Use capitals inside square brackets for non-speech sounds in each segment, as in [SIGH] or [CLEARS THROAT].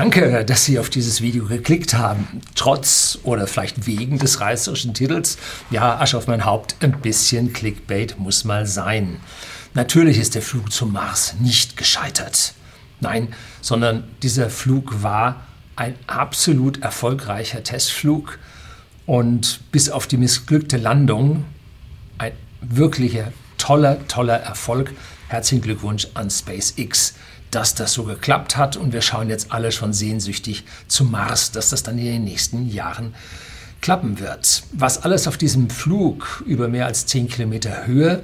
Danke, dass Sie auf dieses Video geklickt haben. Trotz oder vielleicht wegen des reißerischen Titels. Ja, Asche auf mein Haupt, ein bisschen Clickbait muss mal sein. Natürlich ist der Flug zum Mars nicht gescheitert. Nein, sondern dieser Flug war ein absolut erfolgreicher Testflug und bis auf die missglückte Landung ein wirklicher toller, toller Erfolg. Herzlichen Glückwunsch an SpaceX, dass das so geklappt hat und wir schauen jetzt alle schon sehnsüchtig zum Mars, dass das dann in den nächsten Jahren klappen wird. Was alles auf diesem Flug über mehr als 10 Kilometer Höhe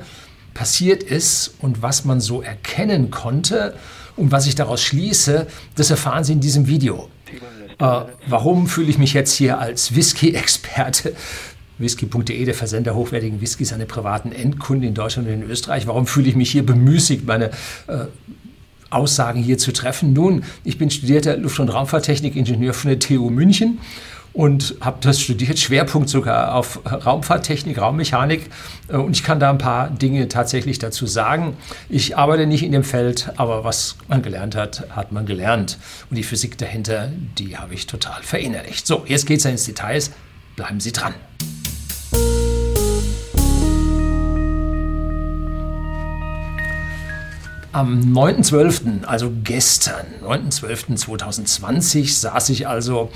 passiert ist und was man so erkennen konnte und was ich daraus schließe, das erfahren Sie in diesem Video. Äh, warum fühle ich mich jetzt hier als Whisky-Experte? Whisky.de, der Versender hochwertigen Whiskys an privaten Endkunden in Deutschland und in Österreich. Warum fühle ich mich hier bemüßigt, meine äh, Aussagen hier zu treffen? Nun, ich bin studierter Luft- und Raumfahrttechnik-Ingenieur von der TU München und habe das studiert, Schwerpunkt sogar auf Raumfahrttechnik, Raummechanik. Äh, und ich kann da ein paar Dinge tatsächlich dazu sagen. Ich arbeite nicht in dem Feld, aber was man gelernt hat, hat man gelernt. Und die Physik dahinter, die habe ich total verinnerlicht. So, jetzt geht es ins Details. Bleiben Sie dran. Am 9.12., also gestern, 9.12.2020, saß ich also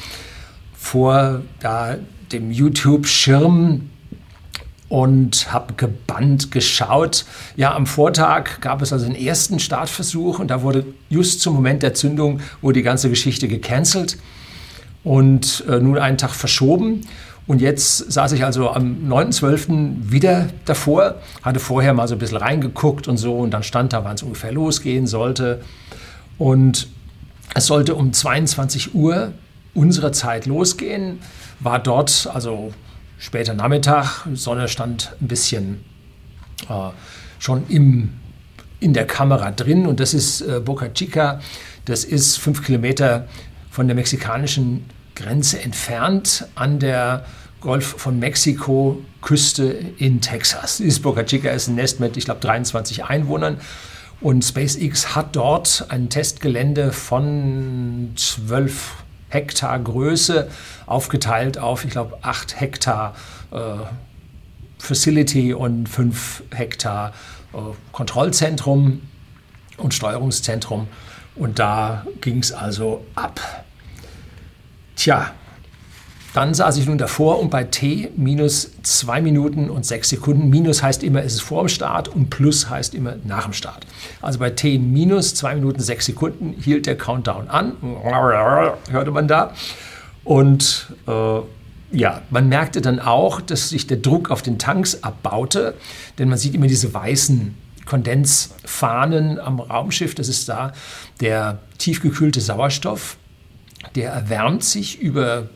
vor da, dem YouTube-Schirm und habe gebannt geschaut. Ja, am Vortag gab es also den ersten Startversuch und da wurde just zum Moment der Zündung wurde die ganze Geschichte gecancelt und äh, nun einen Tag verschoben. Und jetzt saß ich also am 9.12. wieder davor, hatte vorher mal so ein bisschen reingeguckt und so und dann stand da, wann es ungefähr losgehen sollte. Und es sollte um 22 Uhr unserer Zeit losgehen, war dort, also später Nachmittag, Sonne stand ein bisschen äh, schon im, in der Kamera drin und das ist äh, Boca Chica, das ist fünf Kilometer von der mexikanischen Grenze entfernt an der Golf von Mexiko Küste in Texas. Dieses Boca Chica ist ein Nest mit, ich glaube, 23 Einwohnern. Und SpaceX hat dort ein Testgelände von 12 Hektar Größe, aufgeteilt auf, ich glaube, 8 Hektar äh, Facility und 5 Hektar äh, Kontrollzentrum und Steuerungszentrum. Und da ging es also ab. Tja, dann saß ich nun davor und bei T minus 2 Minuten und 6 Sekunden. Minus heißt immer, es ist vor dem Start und Plus heißt immer nach dem Start. Also bei T minus 2 Minuten 6 Sekunden hielt der Countdown an. Hörte man da. Und äh, ja, man merkte dann auch, dass sich der Druck auf den Tanks abbaute, denn man sieht immer diese weißen Kondensfahnen am Raumschiff. Das ist da der tiefgekühlte Sauerstoff. Der erwärmt sich über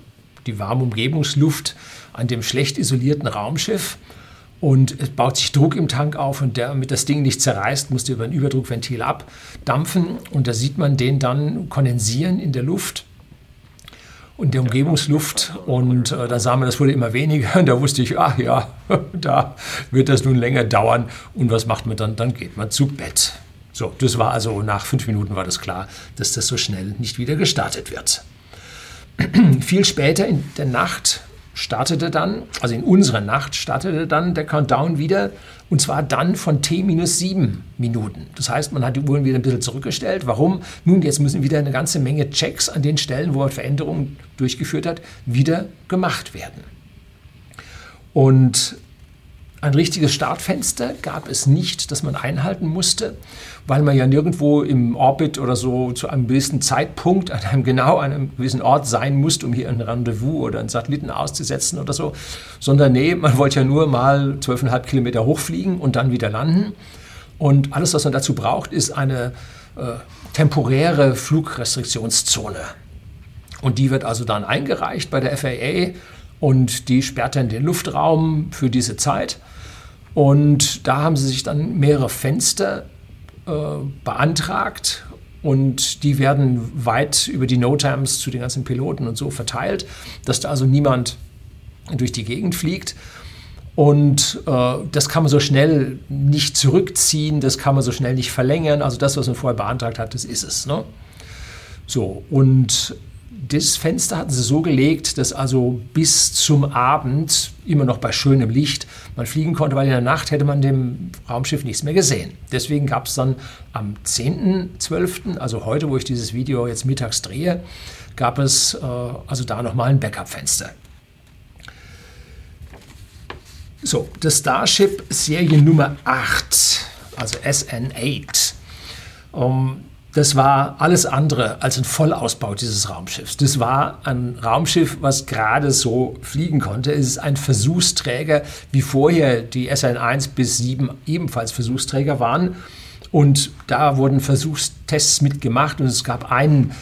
die warme Umgebungsluft an dem schlecht isolierten Raumschiff. Und es baut sich Druck im Tank auf und damit das Ding nicht zerreißt, musste über ein Überdruckventil abdampfen. Und da sieht man den dann kondensieren in der Luft und der Umgebungsluft. Und äh, da sah man, das wurde immer weniger. [LAUGHS] Und da wusste ich, ach ja, [LAUGHS] da wird das nun länger dauern. Und was macht man dann? Dann geht man zu Bett. So, das war also nach fünf Minuten war das klar, dass das so schnell nicht wieder gestartet wird. [CLEARS THROAT] Viel später in der Nacht startete dann, also in unserer Nacht startete dann der Countdown wieder und zwar dann von T minus sieben Minuten. Das heißt, man hat die Uhren wieder ein bisschen zurückgestellt. Warum? Nun, jetzt müssen wieder eine ganze Menge Checks an den Stellen, wo man Veränderungen durchgeführt hat, wieder gemacht werden. Und ein richtiges Startfenster gab es nicht, das man einhalten musste, weil man ja nirgendwo im Orbit oder so zu einem gewissen Zeitpunkt an einem genau einem gewissen Ort sein musste, um hier ein Rendezvous oder einen Satelliten auszusetzen oder so, sondern nee, man wollte ja nur mal 12,5 Kilometer hochfliegen und dann wieder landen. Und alles, was man dazu braucht, ist eine äh, temporäre Flugrestriktionszone. Und die wird also dann eingereicht bei der FAA und die sperrt dann den Luftraum für diese Zeit. Und da haben sie sich dann mehrere Fenster äh, beantragt und die werden weit über die No-Times zu den ganzen Piloten und so verteilt, dass da also niemand durch die Gegend fliegt. Und äh, das kann man so schnell nicht zurückziehen, das kann man so schnell nicht verlängern. Also das, was man vorher beantragt hat, das ist es. Ne? So, und das Fenster hatten sie so gelegt, dass also bis zum Abend immer noch bei schönem Licht man fliegen konnte, weil in der Nacht hätte man dem Raumschiff nichts mehr gesehen. Deswegen gab es dann am 10.12., also heute, wo ich dieses Video jetzt mittags drehe, gab es äh, also da nochmal ein Backup-Fenster. So, das Starship Serie Nummer 8, also SN8. Um, das war alles andere als ein Vollausbau dieses Raumschiffs. Das war ein Raumschiff, was gerade so fliegen konnte. Es ist ein Versuchsträger, wie vorher die SN1 bis 7 ebenfalls Versuchsträger waren. Und da wurden Versuchstests mitgemacht und es gab einen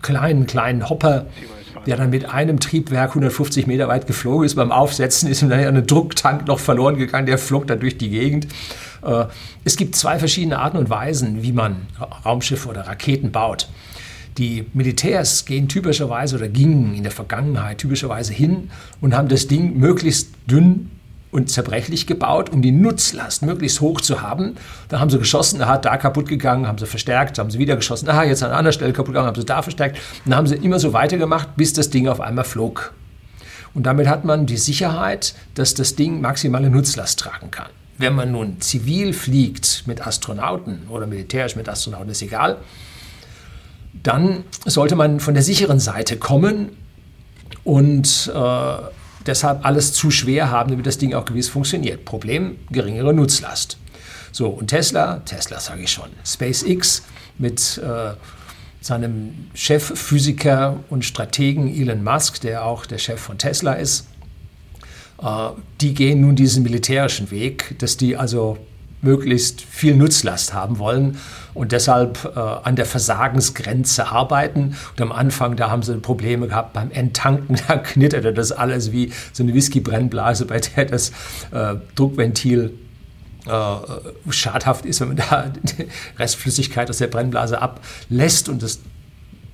kleinen, kleinen Hopper, der dann mit einem Triebwerk 150 Meter weit geflogen ist. Beim Aufsetzen ist ihm dann ein Drucktank noch verloren gegangen, der flog dann durch die Gegend. Äh, es gibt zwei verschiedene Arten und Weisen, wie man Raumschiffe oder Raketen baut. Die Militärs gehen typischerweise oder gingen in der Vergangenheit typischerweise hin und haben das Ding möglichst dünn und zerbrechlich gebaut, um die Nutzlast möglichst hoch zu haben. Dann haben sie geschossen, aha, da kaputt gegangen, haben sie verstärkt, haben sie wieder geschossen, aha, jetzt an einer Stelle kaputt gegangen, haben sie da verstärkt. dann haben sie immer so weitergemacht, bis das Ding auf einmal flog. Und damit hat man die Sicherheit, dass das Ding maximale Nutzlast tragen kann. Wenn man nun zivil fliegt mit Astronauten oder militärisch mit Astronauten, ist egal, dann sollte man von der sicheren Seite kommen und äh, deshalb alles zu schwer haben, damit das Ding auch gewiss funktioniert. Problem, geringere Nutzlast. So, und Tesla, Tesla sage ich schon, SpaceX mit äh, seinem Chefphysiker und Strategen Elon Musk, der auch der Chef von Tesla ist, die gehen nun diesen militärischen Weg, dass die also möglichst viel Nutzlast haben wollen und deshalb äh, an der Versagensgrenze arbeiten. Und am Anfang, da haben sie Probleme gehabt beim Enttanken, [LAUGHS] da knitterte das alles wie so eine Whisky-Brennblase, bei der das äh, Druckventil äh, schadhaft ist, wenn man da [LAUGHS] Restflüssigkeit aus der Brennblase ablässt und das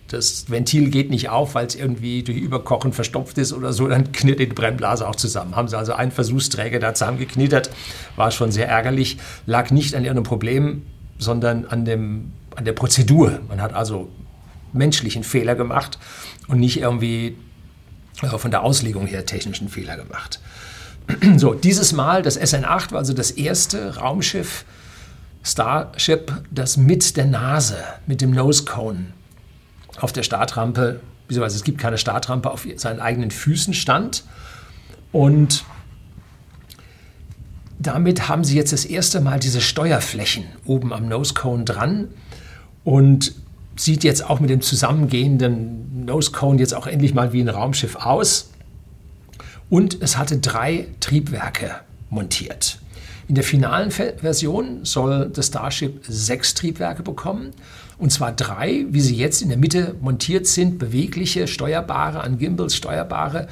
das Ventil geht nicht auf, weil es irgendwie durch Überkochen verstopft ist oder so, dann knittert die Brennblase auch zusammen. Haben sie also einen Versuchsträger da zusammengeknittert, war schon sehr ärgerlich, lag nicht an ihrem Problem, sondern an, dem, an der Prozedur. Man hat also menschlichen Fehler gemacht und nicht irgendwie äh, von der Auslegung her technischen Fehler gemacht. [CLEARS THROAT] So, dieses Mal, das SN8 war also das erste Raumschiff, Starship, das mit der Nase, mit dem Nose Cone auf der Startrampe, beziehungsweise es gibt keine Startrampe, auf seinen eigenen Füßen stand. Und damit haben sie jetzt das erste Mal diese Steuerflächen oben am Nose Cone dran und sieht jetzt auch mit dem zusammengehenden Nose Cone jetzt auch endlich mal wie ein Raumschiff aus. Und es hatte drei Triebwerke montiert. In der finalen Version soll das Starship sechs Triebwerke bekommen und zwar drei, wie sie jetzt in der Mitte montiert sind, bewegliche, steuerbare, an Gimbals steuerbare,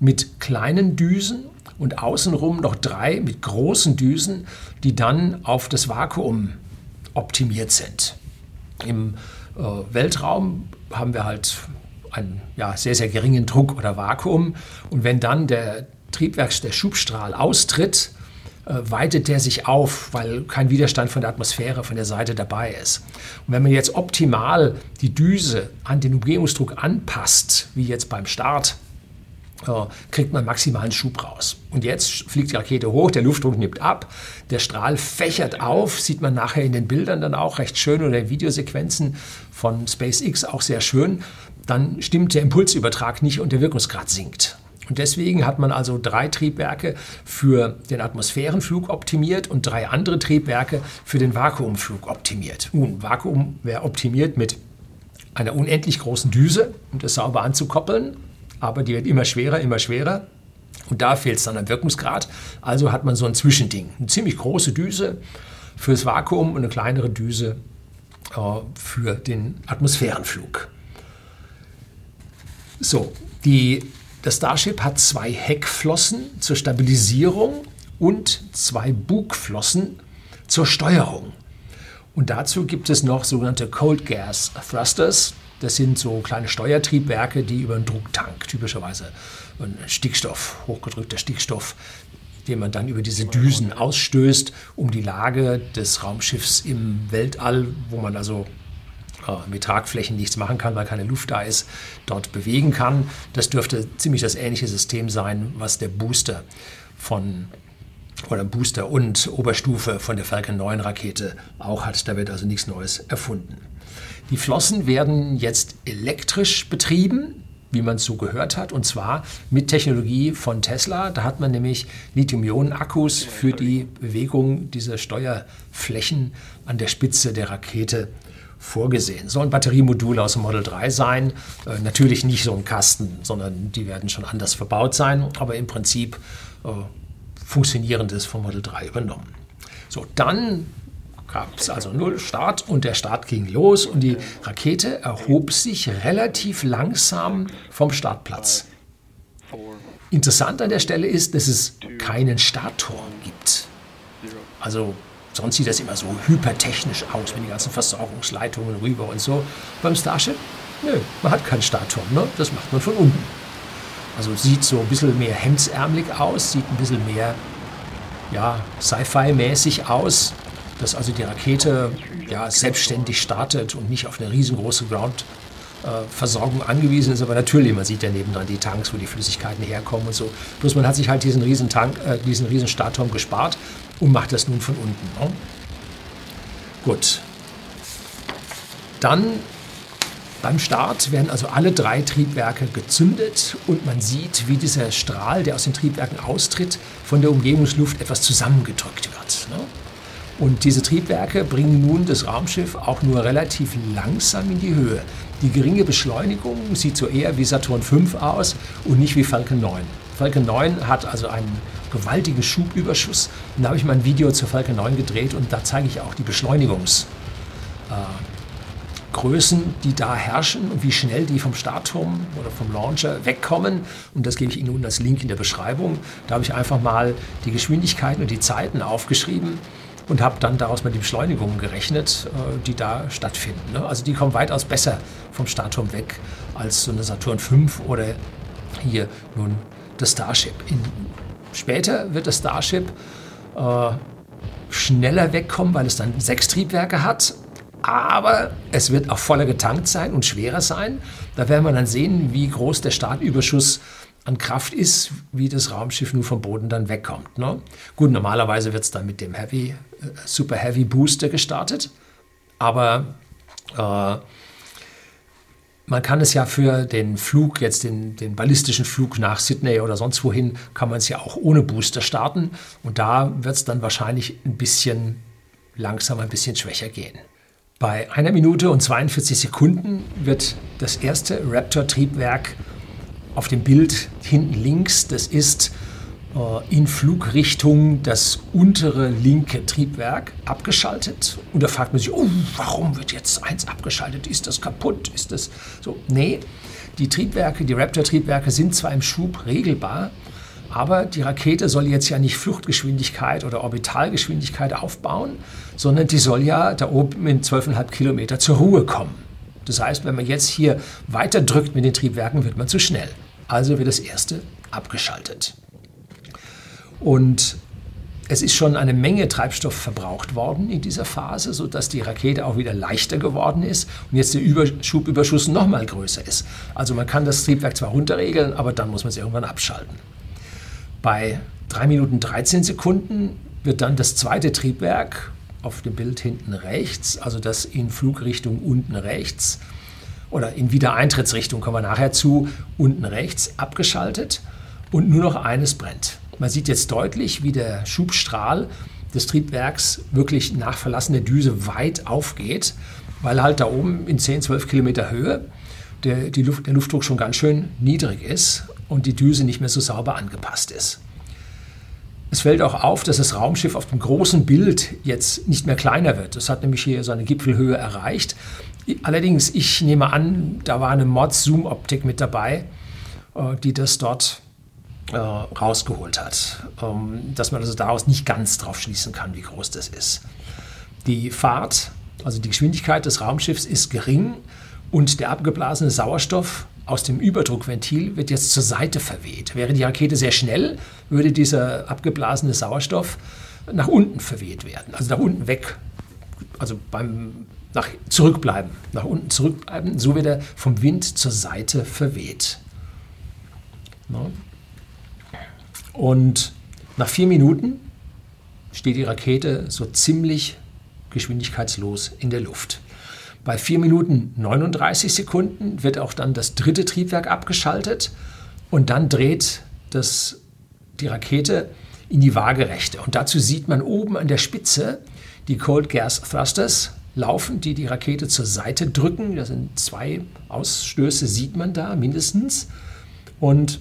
mit kleinen Düsen und außenrum noch drei mit großen Düsen, die dann auf das Vakuum optimiert sind. Im äh, Weltraum haben wir halt einen ja, sehr, sehr geringen Druck oder Vakuum. Und wenn dann der Triebwerks, der Schubstrahl austritt, weitet der sich auf, weil kein Widerstand von der Atmosphäre, von der Seite dabei ist. Und wenn man jetzt optimal die Düse an den Umgebungsdruck anpasst, wie jetzt beim Start, äh, kriegt man maximalen Schub raus. Und jetzt fliegt die Rakete hoch, der Luftdruck nimmt ab, der Strahl fächert auf, sieht man nachher in den Bildern dann auch recht schön oder in Videosequenzen von SpaceX auch sehr schön. Dann stimmt der Impulsübertrag nicht und der Wirkungsgrad sinkt. Und deswegen hat man also drei Triebwerke für den Atmosphärenflug optimiert und drei andere Triebwerke für den Vakuumflug optimiert. Nun, Vakuum wäre optimiert mit einer unendlich großen Düse, um das sauber anzukoppeln, aber die wird immer schwerer, immer schwerer. Und da fehlt es dann am Wirkungsgrad. Also hat man so ein Zwischending. Eine ziemlich große Düse fürs Vakuum und eine kleinere Düse äh, für den Atmosphärenflug. So, die das Starship hat zwei Heckflossen zur Stabilisierung und zwei Bugflossen zur Steuerung. Und dazu gibt es noch sogenannte Cold Gas Thrusters. Das sind so kleine Steuertriebwerke, die über einen Drucktank, typischerweise ein Stickstoff, hochgedrückter Stickstoff, den man dann über diese Düsen ausstößt, um die Lage des Raumschiffs im Weltall, wo man also mit Tragflächen nichts machen kann, weil keine Luft da ist, dort bewegen kann. Das dürfte ziemlich das ähnliche System sein, was der Booster von oder Booster und Oberstufe von der Falcon 9 Rakete auch hat. Da wird also nichts Neues erfunden. Die Flossen werden jetzt elektrisch betrieben, wie man es so gehört hat, und zwar mit Technologie von Tesla. Da hat man nämlich Lithium-Ionen-Akkus für die Bewegung dieser Steuerflächen an der Spitze der Rakete vorgesehen. Sollen Batteriemodule aus dem Model 3 sein. Äh, natürlich nicht so ein Kasten, sondern die werden schon anders verbaut sein, aber im Prinzip äh, funktionierendes vom Model 3 übernommen. So, dann gab es also null Start und der Start ging los und die Rakete erhob sich relativ langsam vom Startplatz. Interessant an der Stelle ist, dass es keinen Startturm gibt. Also sonst sieht das immer so hypertechnisch aus, wenn die ganzen Versorgungsleitungen rüber und so. Beim Starship, nö, man hat keinen Startturm, ne? das macht man von unten. Also sieht so ein bisschen mehr hemdsärmelig aus, sieht ein bisschen mehr ja, Sci-Fi-mäßig aus, dass also die Rakete ja, selbstständig startet und nicht auf eine riesengroße Ground-Versorgung angewiesen ist. Aber natürlich, man sieht ja nebendran die Tanks, wo die Flüssigkeiten herkommen und so. Bloß man hat sich halt diesen riesen, Tank, äh, diesen riesen Startturm gespart und macht das nun von unten. Ne? Gut. Dann beim Start werden also alle drei Triebwerke gezündet und man sieht, wie dieser Strahl, der aus den Triebwerken austritt, von der Umgebungsluft etwas zusammengedrückt wird. Ne? Und diese Triebwerke bringen nun das Raumschiff auch nur relativ langsam in die Höhe. Die geringe Beschleunigung sieht so eher wie Saturn V aus und nicht wie Falcon 9. Falcon 9 hat also einen gewaltigen Schubüberschuss. Da habe ich mal ein Video zur Falcon 9 gedreht und da zeige ich auch die Beschleunigungs- äh, die da herrschen und wie schnell die vom Startturm oder vom Launcher wegkommen. Und das gebe ich Ihnen nun als Link in der Beschreibung. Da habe ich einfach mal die Geschwindigkeiten und die Zeiten aufgeschrieben und habe dann daraus mal die Beschleunigungen gerechnet, äh, die da stattfinden. Ne? Also die kommen weitaus besser vom Startturm weg als so eine Saturn V oder hier nun das Starship. In, später wird das Starship äh, schneller wegkommen, weil es dann sechs Triebwerke hat aber es wird auch voller getankt sein und schwerer sein. Da werden wir dann sehen, wie groß der Startüberschuss an Kraft ist, wie das Raumschiff nun vom Boden dann wegkommt. Ne? Gut, normalerweise wird es dann mit dem Heavy, äh, Super Heavy Booster gestartet, aber äh, man kann es ja für den Flug, jetzt den, den ballistischen Flug nach Sydney oder sonst wohin, kann man es ja auch ohne Booster starten. Und da wird es dann wahrscheinlich ein bisschen langsamer, ein bisschen schwächer gehen. Bei einer Minute und 42 Sekunden wird das erste Raptor-Triebwerk auf dem Bild hinten links, das ist in Flugrichtung das untere linke Triebwerk abgeschaltet. Und da fragt man sich, oh, warum wird jetzt eins abgeschaltet? Ist das kaputt? Ist das so? Nee, die Triebwerke, die Raptor-Triebwerke sind zwar im Schub regelbar, aber die Rakete soll jetzt ja nicht Fluchtgeschwindigkeit oder Orbitalgeschwindigkeit aufbauen, sondern die soll ja da oben in 12,5 Kilometer zur Ruhe kommen. Das heißt, wenn man jetzt hier weiter drückt mit den Triebwerken, wird man zu schnell. Also wird das erste abgeschaltet. Und es ist schon eine Menge Treibstoff verbraucht worden in dieser Phase, sodass die Rakete auch wieder leichter geworden ist und jetzt der Schubüberschuss noch mal größer ist. Also man kann das Triebwerk zwar runterregeln, aber dann muss man es irgendwann abschalten. Bei 3 Minuten 13 Sekunden wird dann das zweite Triebwerk auf dem Bild hinten rechts, also das in Flugrichtung unten rechts oder in Wiedereintrittsrichtung kommen wir nachher zu, unten rechts abgeschaltet und nur noch eines brennt. Man sieht jetzt deutlich, wie der Schubstrahl des Triebwerks wirklich nach Verlassen der Düse weit aufgeht, weil halt da oben in 10, 12 Kilometer Höhe der, Luft, der Luftdruck schon ganz schön niedrig ist und die Düse nicht mehr so sauber angepasst ist. Es fällt auch auf, dass das Raumschiff auf dem großen Bild jetzt nicht mehr kleiner wird. Es hat nämlich hier seine Gipfelhöhe erreicht. Allerdings, ich nehme an, da war eine Mod-Zoom-Optik mit dabei, äh, die das dort äh, rausgeholt hat. Ähm, dass man also daraus nicht ganz drauf schließen kann, wie groß das ist. Die Fahrt, also die Geschwindigkeit des Raumschiffs ist gering und der abgeblasene Sauerstoff aus dem Überdruckventil wird jetzt zur Seite verweht. Wäre die Rakete sehr schnell, würde dieser abgeblasene Sauerstoff nach unten verweht werden, also nach unten weg. Also beim nach zurückbleiben, nach unten zurückbleiben. So wird er vom Wind zur Seite verweht. Und nach vier Minuten steht die Rakete so ziemlich geschwindigkeitslos in der Luft. Bei 4 Minuten 39 Sekunden wird auch dann das dritte Triebwerk abgeschaltet und dann dreht das, die Rakete in die Waagerechte. Und dazu sieht man oben an der Spitze die Cold Gas Thrusters laufen, die die Rakete zur Seite drücken. Da sind zwei Ausstöße, sieht man da mindestens. Und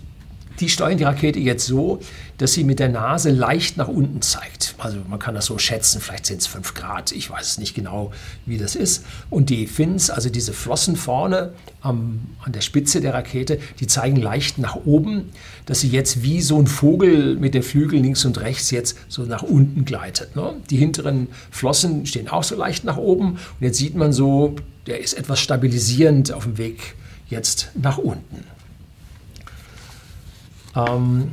die steuern die Rakete jetzt so, dass sie mit der Nase leicht nach unten zeigt. Also man kann das so schätzen, vielleicht sind es 5 Grad, ich weiß es nicht genau, wie das ist. Und die Fins, also diese Flossen vorne am, an der Spitze der Rakete, die zeigen leicht nach oben, dass sie jetzt wie so ein Vogel mit den Flügeln links und rechts jetzt so nach unten gleitet. Ne? Die hinteren Flossen stehen auch so leicht nach oben und jetzt sieht man so, der ist etwas stabilisierend auf dem Weg jetzt nach unten. Ähm,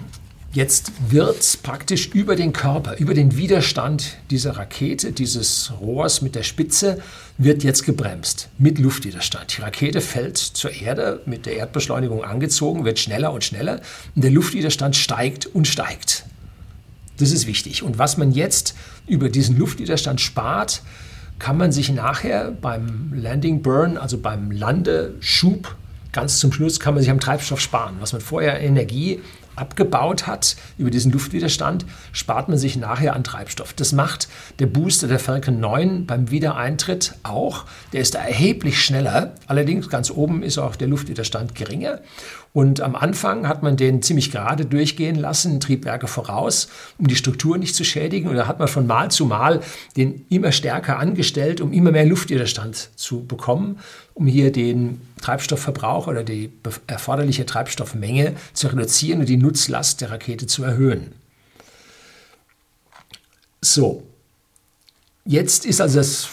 jetzt wird praktisch über den Körper, über den Widerstand dieser Rakete, dieses Rohrs mit der Spitze, wird jetzt gebremst mit Luftwiderstand. Die Rakete fällt zur Erde, mit der Erdbeschleunigung angezogen, wird schneller und schneller und der Luftwiderstand steigt und steigt. Das ist wichtig. Und was man jetzt über diesen Luftwiderstand spart, kann man sich nachher beim Landing Burn, also beim Landeschub, ganz zum Schluss kann man sich am Treibstoff sparen. Was man vorher Energie abgebaut hat über diesen Luftwiderstand, spart man sich nachher an Treibstoff. Das macht der Booster der Falcon 9 beim Wiedereintritt auch. Der ist da erheblich schneller. Allerdings ganz oben ist auch der Luftwiderstand geringer. Und am Anfang hat man den ziemlich gerade durchgehen lassen, Triebwerke voraus, um die Struktur nicht zu schädigen. Und da hat man von Mal zu Mal den immer stärker angestellt, um immer mehr Luftwiderstand zu bekommen, um hier den Treibstoffverbrauch oder die erforderliche Treibstoffmenge zu reduzieren und die Nutzlast der Rakete zu erhöhen. So, jetzt ist also das,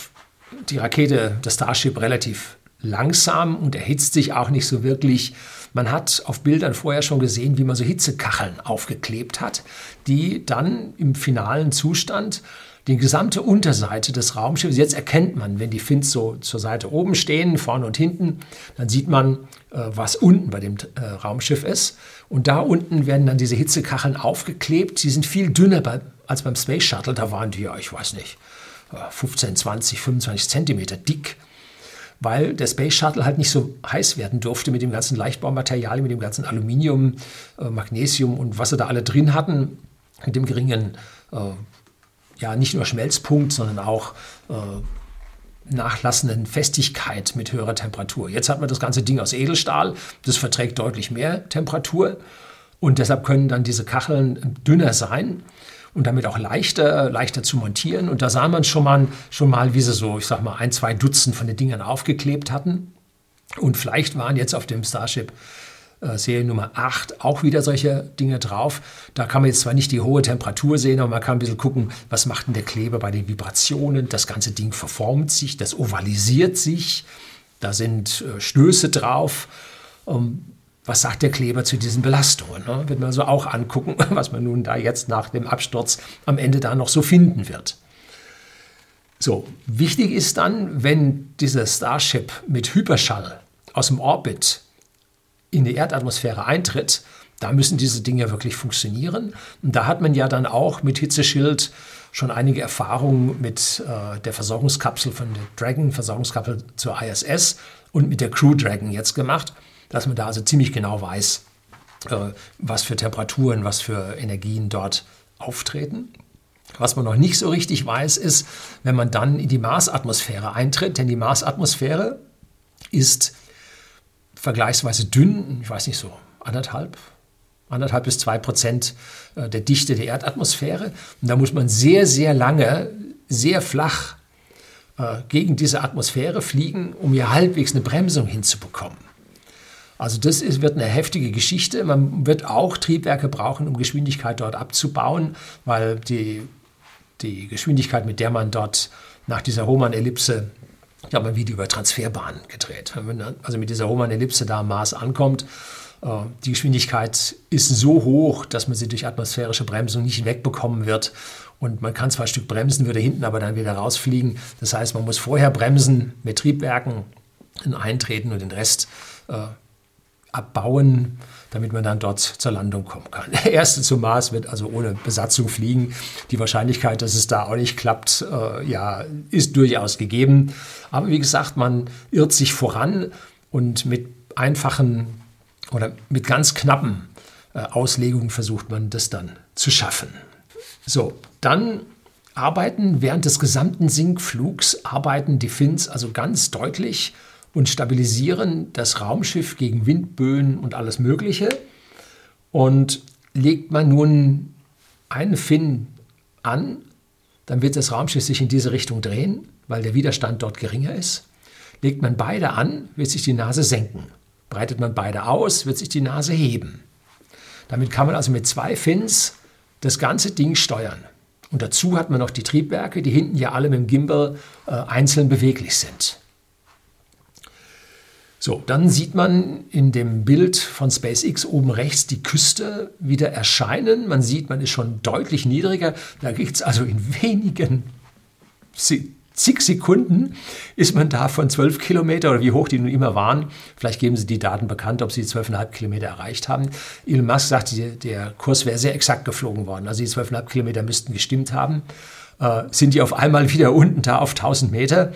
die Rakete, das Starship relativ langsam und erhitzt sich auch nicht so wirklich. Man hat auf Bildern vorher schon gesehen, wie man so Hitzekacheln aufgeklebt hat, die dann im finalen Zustand die gesamte Unterseite des Raumschiffs, jetzt erkennt man, wenn die Fins so zur Seite oben stehen, vorne und hinten, dann sieht man, äh, was unten bei dem äh, Raumschiff ist. Und da unten werden dann diese Hitzekacheln aufgeklebt. Sie sind viel dünner als beim Space Shuttle. Da waren die, ja, ich weiß nicht, 15, 20, 25 Zentimeter dick weil der Space Shuttle halt nicht so heiß werden durfte mit dem ganzen Leichtbaumaterial, mit dem ganzen Aluminium, äh, Magnesium und was sie da alle drin hatten, mit dem geringen, äh, ja, nicht nur Schmelzpunkt, sondern auch äh, nachlassenden Festigkeit mit höherer Temperatur. Jetzt hat man das ganze Ding aus Edelstahl, das verträgt deutlich mehr Temperatur. Und deshalb können dann diese Kacheln dünner sein und damit auch leichter, leichter zu montieren. Und da sah man schon mal, schon mal, wie sie so, ich sag mal, ein, zwei Dutzend von den Dingern aufgeklebt hatten. Und vielleicht waren jetzt auf dem Starship äh, Serie Nummer 8 auch wieder solche Dinge drauf. Da kann man jetzt zwar nicht die hohe Temperatur sehen, aber man kann ein bisschen gucken, was macht denn der Kleber bei den Vibrationen. Das ganze Ding verformt sich, das ovalisiert sich, da sind äh, Stöße drauf. Ähm, was sagt der Kleber zu diesen Belastungen? Ne? Wird man so auch angucken, [LAUGHS] was man nun da jetzt nach dem Absturz am Ende da noch so finden wird. So, wichtig ist dann, wenn dieser Starship mit Hyperschall aus dem Orbit in die Erdatmosphäre eintritt, da müssen diese Dinge wirklich funktionieren. Und da hat man ja dann auch mit Hitzeschild schon einige Erfahrungen mit äh, der Versorgungskapsel von der Dragon, Versorgungskapsel zur ISS und mit der Crew Dragon jetzt gemacht dass man da also ziemlich genau weiß, äh, was für Temperaturen, was für Energien dort auftreten. Was man noch nicht so richtig weiß, ist, wenn man dann in die Marsatmosphäre eintritt, denn die Marsatmosphäre ist vergleichsweise dünn, ich weiß nicht so, anderthalb, anderthalb bis zwei Prozent äh, der Dichte der Erdatmosphäre. Und da muss man sehr, sehr lange, sehr flach äh, gegen diese Atmosphäre fliegen, um hier halbwegs eine Bremsung hinzubekommen. Also das ist, wird eine heftige Geschichte. Man wird auch Triebwerke brauchen, um Geschwindigkeit dort abzubauen, weil die, die Geschwindigkeit, mit der man dort nach dieser Hohmann-Ellipse, ich habe ein Video über Transferbahnen gedreht. Man also mit dieser Hohmann-Ellipse da am Mars ankommt, Äh, die Geschwindigkeit ist so hoch, dass man sie durch atmosphärische Bremsung nicht wegbekommen wird. Und man kann zwar ein Stück bremsen, würde hinten aber dann wieder rausfliegen. Das heißt, man muss vorher bremsen mit Triebwerken, eintreten und den Rest äh, abbauen, damit man dann dort zur Landung kommen kann. Der [LAUGHS] erste zum Mars wird also ohne Besatzung fliegen. Die Wahrscheinlichkeit, dass es da auch nicht klappt, äh, ja, ist durchaus gegeben. Aber wie gesagt, man irrt sich voran und mit einfachen oder mit ganz knappen äh, Auslegungen versucht man das dann zu schaffen. So, dann arbeiten während des gesamten Sinkflugs arbeiten die Fins also ganz deutlich und stabilisieren das Raumschiff gegen Windböen und alles Mögliche. Und legt man nun einen Fin an, dann wird das Raumschiff sich in diese Richtung drehen, weil der Widerstand dort geringer ist. Legt man beide an, wird sich die Nase senken. Breitet man beide aus, wird sich die Nase heben. Damit kann man also mit zwei Fins das ganze Ding steuern. Und dazu hat man noch die Triebwerke, die hinten ja alle mit dem Gimbal äh, einzeln beweglich sind. So, dann sieht man in dem Bild von SpaceX oben rechts die Küste wieder erscheinen. Man sieht, man ist schon deutlich niedriger. Da geht es also in wenigen zig Sekunden ist man da von 12 Kilometer oder wie hoch die nun immer waren. Vielleicht geben Sie die Daten bekannt, ob Sie die 12,5 Kilometer erreicht haben. Elon Musk sagt, der Kurs wäre sehr exakt geflogen worden. Also die 12,5 Kilometer müssten gestimmt haben. Äh, sind die auf einmal wieder unten da auf 1000 Meter?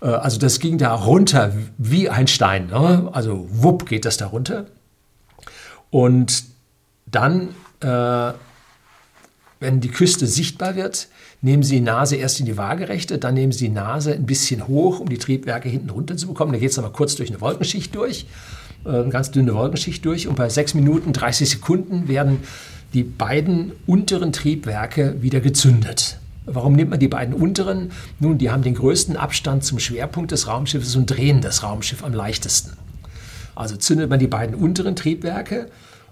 Äh, also das ging da runter wie ein Stein. Ne? Also wupp geht das da runter. Und dann, äh, wenn die Küste sichtbar wird, nehmen Sie die Nase erst in die Waagerechte, dann nehmen Sie die Nase ein bisschen hoch, um die Triebwerke hinten runter zu bekommen. Da geht es aber kurz durch eine Wolkenschicht durch, äh, eine ganz dünne Wolkenschicht durch. Und bei 6 Minuten 30 Sekunden werden die beiden unteren Triebwerke wieder gezündet. Warum nimmt man die beiden unteren? Nun, die haben den größten Abstand zum Schwerpunkt des Raumschiffes und drehen das Raumschiff am leichtesten. Also zündet man die beiden unteren Triebwerke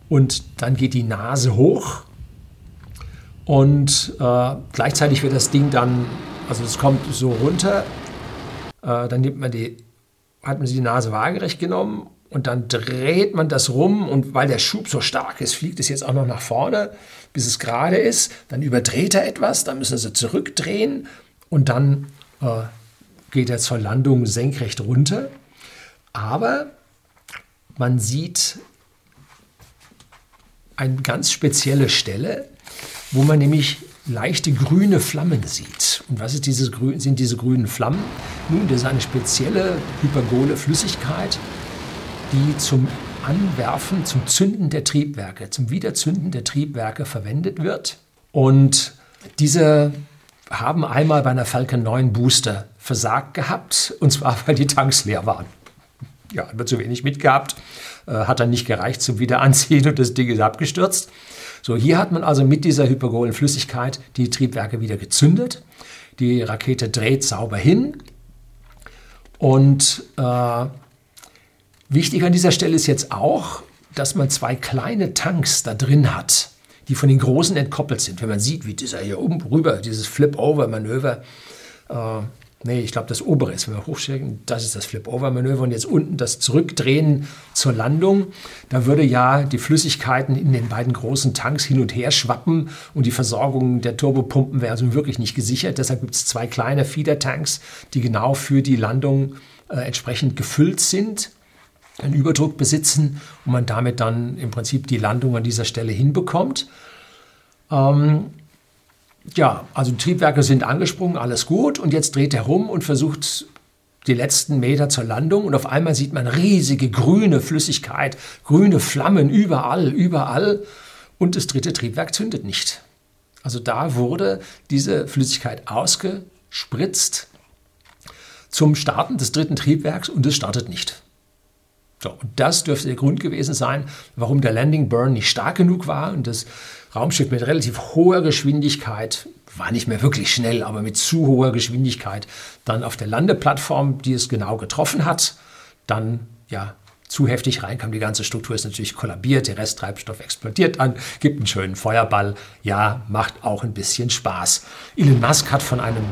und dann geht die Nase hoch und äh, gleichzeitig wird das Ding dann, also es kommt so runter, äh, dann nimmt man die, hat man die Nase waagerecht genommen und dann dreht man das rum und weil der Schub so stark ist, fliegt es jetzt auch noch nach vorne, bis es gerade ist. Dann überdreht er etwas, dann müssen sie zurückdrehen und dann äh, geht er zur Landung senkrecht runter. Aber man sieht eine ganz spezielle Stelle, wo man nämlich leichte grüne Flammen sieht. Und was diese, sind diese grünen Flammen? Nun, das ist eine spezielle hypergole Flüssigkeit, die zum Anwerfen, zum Zünden der Triebwerke, zum Wiederzünden der Triebwerke verwendet wird. Und diese haben einmal bei einer Falcon 9 Booster versagt gehabt, und zwar weil die Tanks leer waren. Ja, hat man zu wenig mitgehabt, äh, hat dann nicht gereicht zum Wiederanziehen und das Ding ist abgestürzt. So, hier hat man also mit dieser hypergolen Flüssigkeit die Triebwerke wieder gezündet. Die Rakete dreht sauber hin. Und äh, wichtig an dieser Stelle ist jetzt auch, dass man zwei kleine Tanks da drin hat, die von den großen entkoppelt sind. Wenn man sieht, wie dieser hier oben rüber, dieses Flip-Over-Manöver, äh, Nee, ich glaube, das obere ist, wenn wir hochsteigen, das ist das Flip-Over-Manöver und jetzt unten das Zurückdrehen zur Landung. Da würde ja die Flüssigkeiten in den beiden großen Tanks hin und her schwappen und die Versorgung der Turbopumpen wäre also wirklich nicht gesichert. Deshalb gibt es zwei kleine Feeder-Tanks, die genau für die Landung äh, entsprechend gefüllt sind, einen Überdruck besitzen und man damit dann im Prinzip die Landung an dieser Stelle hinbekommt. Ähm, ja, also Triebwerke sind angesprungen, alles gut. Und jetzt dreht er rum und versucht die letzten Meter zur Landung. Und auf einmal sieht man riesige grüne Flüssigkeit, grüne Flammen überall, überall. Und das dritte Triebwerk zündet nicht. Also da wurde diese Flüssigkeit ausgespritzt zum Starten des dritten Triebwerks und es startet nicht. So, und das dürfte der Grund gewesen sein, warum der Landing Burn nicht stark genug war und das Raumschiff mit relativ hoher Geschwindigkeit, war nicht mehr wirklich schnell, aber mit zu hoher Geschwindigkeit, dann auf der Landeplattform, die es genau getroffen hat, dann ja zu heftig reinkam. Die ganze Struktur ist natürlich kollabiert, der Resttreibstoff explodiert dann, gibt einen schönen Feuerball. Ja, macht auch ein bisschen Spaß. Elon Musk hat von einem,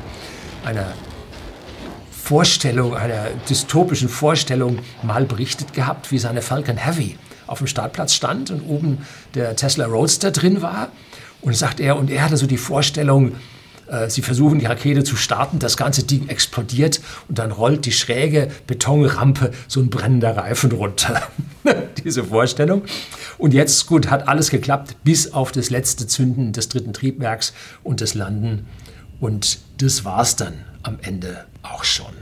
einer Vorstellung, einer dystopischen Vorstellung mal berichtet gehabt, wie seine Falcon Heavy auf dem Startplatz stand und oben der Tesla Roadster drin war. Und sagt er, und er hatte so die Vorstellung, äh, Sie versuchen die Rakete zu starten, das ganze Ding explodiert und dann rollt die schräge Betonrampe so ein brennender Reifen runter. [LAUGHS] Diese Vorstellung. Und jetzt, gut, hat alles geklappt, bis auf das letzte Zünden des dritten Triebwerks und das Landen. Und das war's dann am Ende auch schon.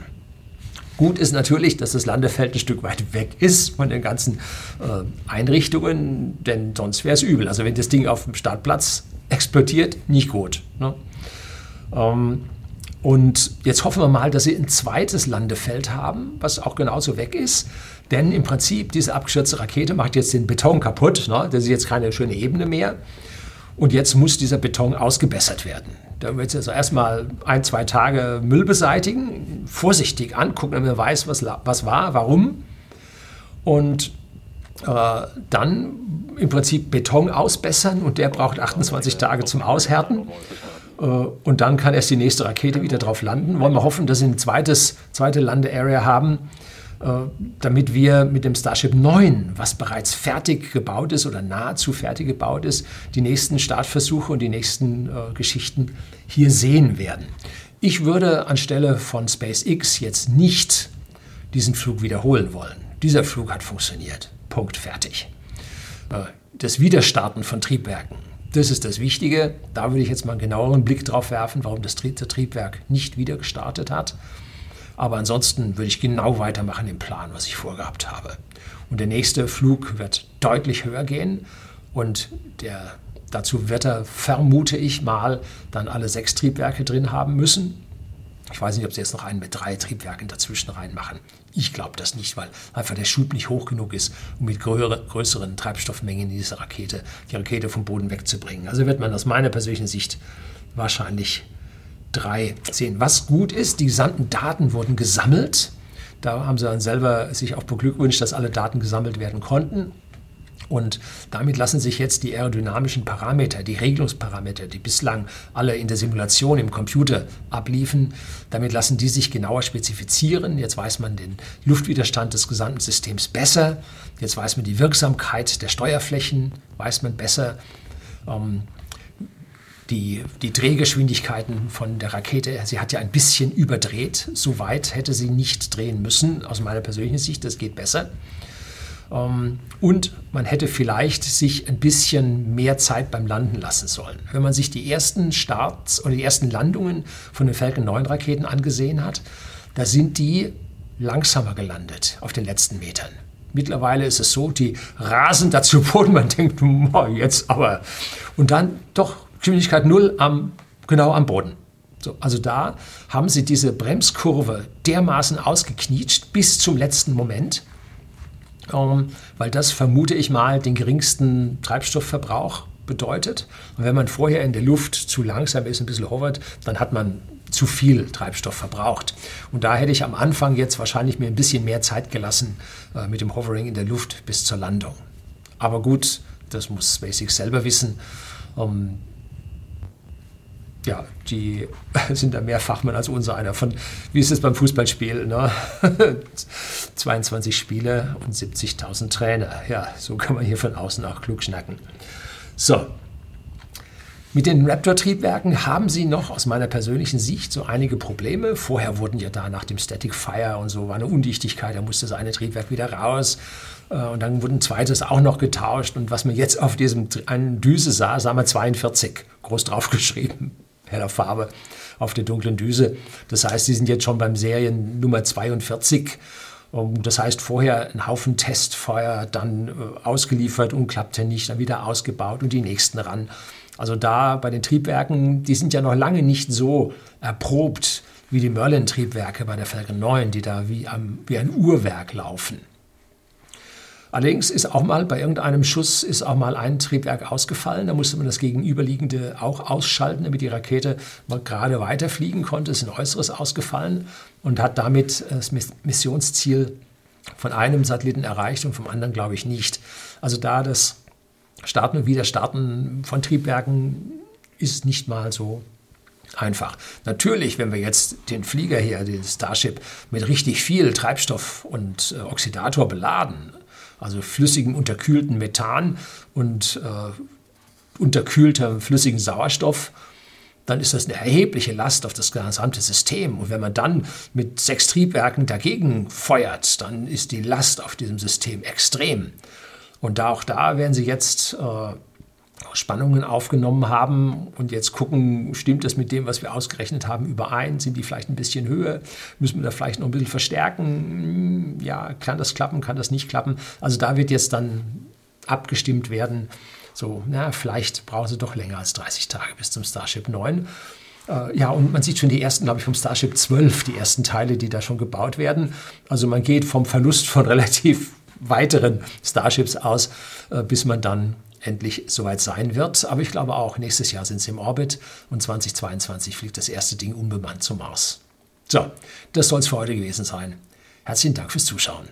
Gut ist natürlich, dass das Landefeld ein Stück weit weg ist von den ganzen äh, Einrichtungen, denn sonst wäre es übel. Also wenn das Ding auf dem Startplatz explodiert, nicht gut. Ne? Ähm, und jetzt hoffen wir mal, dass sie ein zweites Landefeld haben, was auch genauso weg ist. Denn im Prinzip, diese abgestürzte Rakete macht jetzt den Beton kaputt. Ne? Das ist jetzt keine schöne Ebene mehr. Und jetzt muss dieser Beton ausgebessert werden. Da wird es also erstmal ein, zwei Tage Müll beseitigen, vorsichtig angucken, damit man weiß, was, was war, warum. Und äh, dann im Prinzip Beton ausbessern und der braucht 28 Tage zum Aushärten. Äh, und dann kann erst die nächste Rakete wieder drauf landen. Wollen wir hoffen, dass sie eine zweites, zweite Landearea haben, damit wir mit dem Starship 9, was bereits fertig gebaut ist oder nahezu fertig gebaut ist, die nächsten Startversuche und die nächsten äh, Geschichten hier sehen werden. Ich würde anstelle von SpaceX jetzt nicht diesen Flug wiederholen wollen. Dieser Flug hat funktioniert. Punkt fertig. Das Wiederstarten von Triebwerken das ist das Wichtige. Da würde ich jetzt mal einen genaueren Blick drauf werfen, warum das dritte Triebwerk nicht wieder gestartet hat. Aber ansonsten würde ich genau weitermachen im Plan, was ich vorgehabt habe. Und der nächste Flug wird deutlich höher gehen und der, dazu wird er, vermute ich mal, dann alle sechs Triebwerke drin haben müssen. Ich weiß nicht, ob sie jetzt noch einen mit drei Triebwerken dazwischen reinmachen. Ich glaube das nicht, weil einfach der Schub nicht hoch genug ist, um mit größeren Treibstoffmengen diese Rakete, die Rakete vom Boden wegzubringen. Also wird man aus meiner persönlichen Sicht wahrscheinlich drei sehen. Was gut ist, die gesamten Daten wurden gesammelt. Da haben sie dann selber sich auch beglückwünscht, dass alle Daten gesammelt werden konnten. Und damit lassen sich jetzt die aerodynamischen Parameter, die Regelungsparameter, die bislang alle in der Simulation im Computer abliefen, damit lassen die sich genauer spezifizieren. Jetzt weiß man den Luftwiderstand des gesamten Systems besser. Jetzt weiß man die Wirksamkeit der Steuerflächen, weiß man besser. Ähm, die, die Drehgeschwindigkeiten von der Rakete, sie hat ja ein bisschen überdreht. So weit hätte sie nicht drehen müssen, aus meiner persönlichen Sicht. Das geht besser. Ähm, und man hätte vielleicht sich ein bisschen mehr Zeit beim Landen lassen sollen. Wenn man sich die ersten Starts oder die ersten Landungen von den Falcon 9 Raketen angesehen hat, da sind die langsamer gelandet auf den letzten Metern. Mittlerweile ist es so, die rasen dazu Boden, man denkt, jetzt aber. Und dann doch Geschwindigkeit null am, genau am Boden. So, also da haben sie diese Bremskurve dermaßen ausgeknietscht bis zum letzten Moment ähm, weil das vermute ich mal den geringsten Treibstoffverbrauch bedeutet. Und wenn man vorher in der Luft zu langsam ist, ein bisschen hovert, dann hat man zu viel Treibstoff verbraucht. Und da hätte ich am Anfang jetzt wahrscheinlich mir ein bisschen mehr Zeit gelassen äh, mit dem Hovering in der Luft bis zur Landung. Aber gut, das muss SpaceX selber wissen. Ähm, ja, die [LAUGHS] sind da mehr Fachmann als unser einer. Von, wie ist es beim Fußballspiel? Ne? [LAUGHS] 22 Spiele und 70.000 Trainer. Ja, so kann man hier von außen auch klug schnacken. So, mit den Raptor-Triebwerken haben sie noch aus meiner persönlichen Sicht so einige Probleme. Vorher wurden ja da nach dem Static Fire und so war eine Undichtigkeit, da musste das eine Triebwerk wieder raus. Äh, und dann wurde ein zweites auch noch getauscht. Und was man jetzt auf diesem einen Düse sah, sah man 42 groß draufgeschrieben heller Farbe auf der dunklen Düse. Das heißt, sie sind jetzt schon beim Serien Nummer 42. Das heißt, vorher ein Haufen Testfeuer, dann äh, ausgeliefert und klappte nicht, dann wieder ausgebaut und die nächsten ran. Also da bei den Triebwerken, die sind ja noch lange nicht so erprobt wie die Merlin-Triebwerke bei der Falcon 9, die da wie, am, wie ein Uhrwerk laufen. Allerdings ist auch mal bei irgendeinem Schuss ist auch mal ein Triebwerk ausgefallen. Da musste man das gegenüberliegende auch ausschalten, damit die Rakete mal gerade weiterfliegen konnte. Es ist ein äußeres ausgefallen und hat damit das Missionsziel von einem Satelliten erreicht und vom anderen glaube ich nicht. Also da das Starten und Wiederstarten von Triebwerken ist nicht mal so einfach. Natürlich, wenn wir jetzt den Flieger hier, den Starship, mit richtig viel Treibstoff und äh, Oxidator beladen, also flüssigem unterkühlten Methan und äh, unterkühltem flüssigen Sauerstoff, dann ist das eine erhebliche Last auf das gesamte System. Und wenn man dann mit sechs Triebwerken dagegen feuert, dann ist die Last auf diesem System extrem. Und da auch da werden sie jetzt äh, Spannungen aufgenommen haben und jetzt gucken, stimmt das mit dem, was wir ausgerechnet haben, überein? Sind die vielleicht ein bisschen höher? Müssen wir da vielleicht noch ein bisschen verstärken? Ja, kann das klappen, kann das nicht klappen? Also da wird jetzt dann abgestimmt werden. So, na, vielleicht brauchen sie doch länger als 30 Tage bis zum Starship 9. Äh, ja, und man sieht schon die ersten, glaube ich, vom Starship 12, die ersten Teile, die da schon gebaut werden. Also man geht vom Verlust von [LAUGHS] relativ weiteren Starships aus, äh, bis man dann endlich soweit sein wird. Aber ich glaube auch, nächstes Jahr sind sie im Orbit und 2022 fliegt das erste Ding unbemannt zum Mars. So, das soll es für heute gewesen sein. Herzlichen Dank fürs Zuschauen.